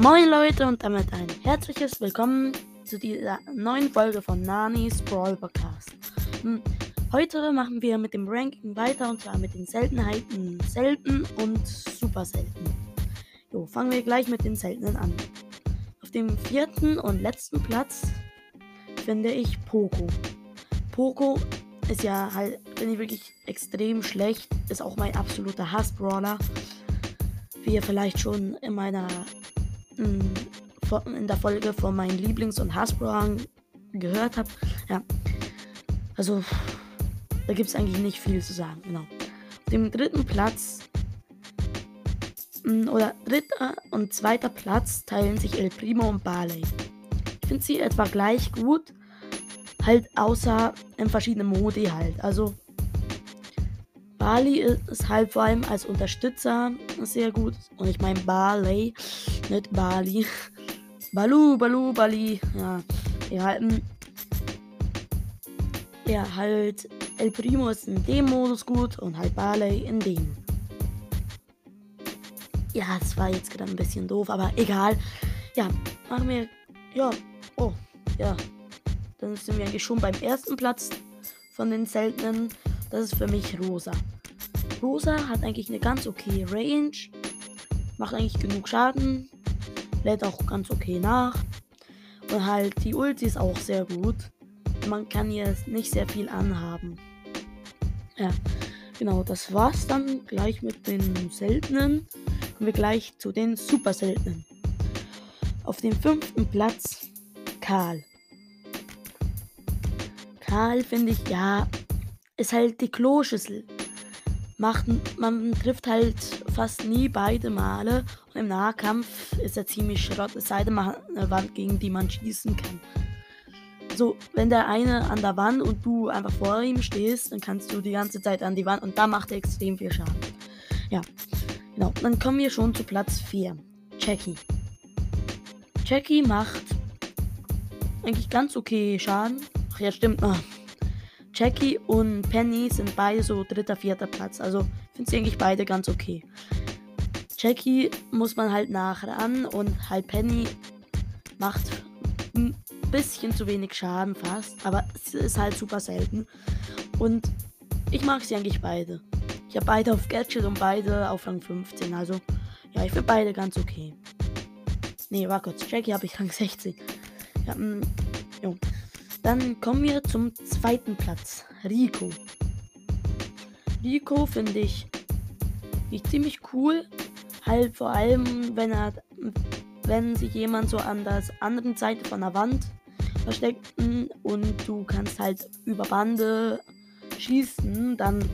Moin Leute und damit ein herzliches Willkommen zu dieser neuen Folge von Nanis Brawl Podcast. Hm, heute machen wir mit dem Ranking weiter und zwar mit den Seltenheiten selten und super selten. Jo, fangen wir gleich mit den seltenen an. Auf dem vierten und letzten Platz finde ich Poco. Poco ist ja halt, finde ich wirklich extrem schlecht, ist auch mein absoluter Hass-Brawler wie ihr vielleicht schon in meiner in der Folge von meinen Lieblings- und Hassbrawlern gehört habt. Ja. Also, da gibt es eigentlich nicht viel zu sagen. Genau. Auf dem dritten Platz oder dritter und zweiter Platz teilen sich El Primo und Barley. Ich finde sie etwa gleich gut, halt außer in verschiedenen Modi halt. Also Bali ist halt vor allem als Unterstützer sehr gut. Und ich meine Barley, nicht Bali. Balu, Balu, Bali. Ja, ja, ähm, ja, halt El Primo ist in dem Modus gut und halt Barley in dem. Ja, das war jetzt gerade ein bisschen doof, aber egal. Ja, machen wir. Ja, oh, ja. Dann sind wir eigentlich schon beim ersten Platz von den seltenen. Das ist für mich Rosa. Rosa hat eigentlich eine ganz okay Range. Macht eigentlich genug Schaden. Lädt auch ganz okay nach. Und halt die Ulti ist auch sehr gut. Man kann hier nicht sehr viel anhaben. Ja, genau, das war's dann gleich mit den seltenen. Kommen wir gleich zu den super seltenen. Auf dem fünften Platz Karl. Karl finde ich, ja, ist halt die Kloschüssel. Macht, man trifft halt fast nie beide Male und im Nahkampf ist er ziemlich schrott, es sei denn, man hat eine Wand, gegen die man schießen kann. So, wenn der eine an der Wand und du einfach vor ihm stehst, dann kannst du die ganze Zeit an die Wand und da macht er extrem viel Schaden. Ja, genau. Dann kommen wir schon zu Platz 4. Jackie. Jackie macht eigentlich ganz okay Schaden. Ach ja, stimmt. Oh, Jackie und Penny sind beide so dritter, vierter Platz. Also finde sie eigentlich beide ganz okay. Jackie muss man halt nachher an und halt Penny macht ein bisschen zu wenig Schaden fast, aber es ist halt super selten. Und ich mag sie eigentlich beide. Ich habe beide auf Gadget und beide auf Rang 15. Also ja, ich finde beide ganz okay. Nee, war kurz. Jackie habe ich Rang 16. Ja, mh, mm, jo. Dann kommen wir zum zweiten Platz. Rico. Rico finde ich, ich ziemlich cool. Halt vor allem, wenn er, wenn sich jemand so an der anderen Seite von der Wand versteckt und du kannst halt über Bande schießen, dann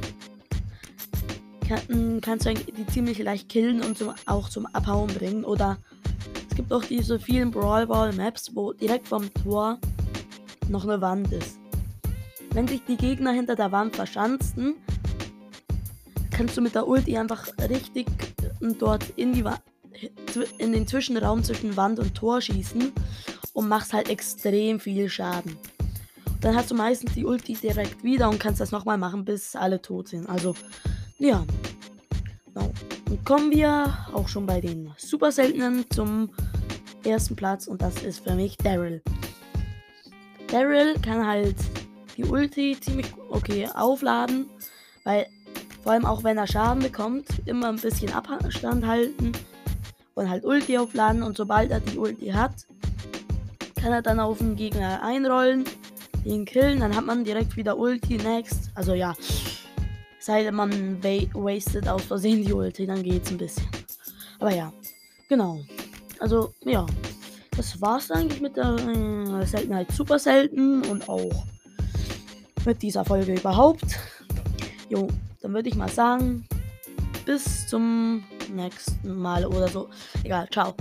kann, kannst du die ziemlich leicht killen und zum, auch zum Abhauen bringen. Oder es gibt auch diese vielen Brawl Ball Maps, wo direkt vom Tor noch eine Wand ist. Wenn sich die Gegner hinter der Wand verschanzen, kannst du mit der Ulti einfach richtig dort in, die in den Zwischenraum zwischen Wand und Tor schießen und machst halt extrem viel Schaden. Dann hast du meistens die Ulti direkt wieder und kannst das nochmal machen, bis alle tot sind. Also, ja. Genau. Dann kommen wir auch schon bei den super seltenen zum ersten Platz und das ist für mich Daryl. Daryl kann halt die Ulti ziemlich okay aufladen, weil vor allem auch wenn er Schaden bekommt, immer ein bisschen Abstand halten und halt Ulti aufladen und sobald er die Ulti hat, kann er dann auf den Gegner einrollen, ihn killen, dann hat man direkt wieder Ulti next. Also ja, sei denn man wastet aus Versehen die Ulti, dann geht's ein bisschen. Aber ja, genau. Also ja, das war's eigentlich mit der äh, Seltenheit super selten und auch mit dieser Folge überhaupt. Jo, dann würde ich mal sagen, bis zum nächsten Mal oder so. Egal, ciao.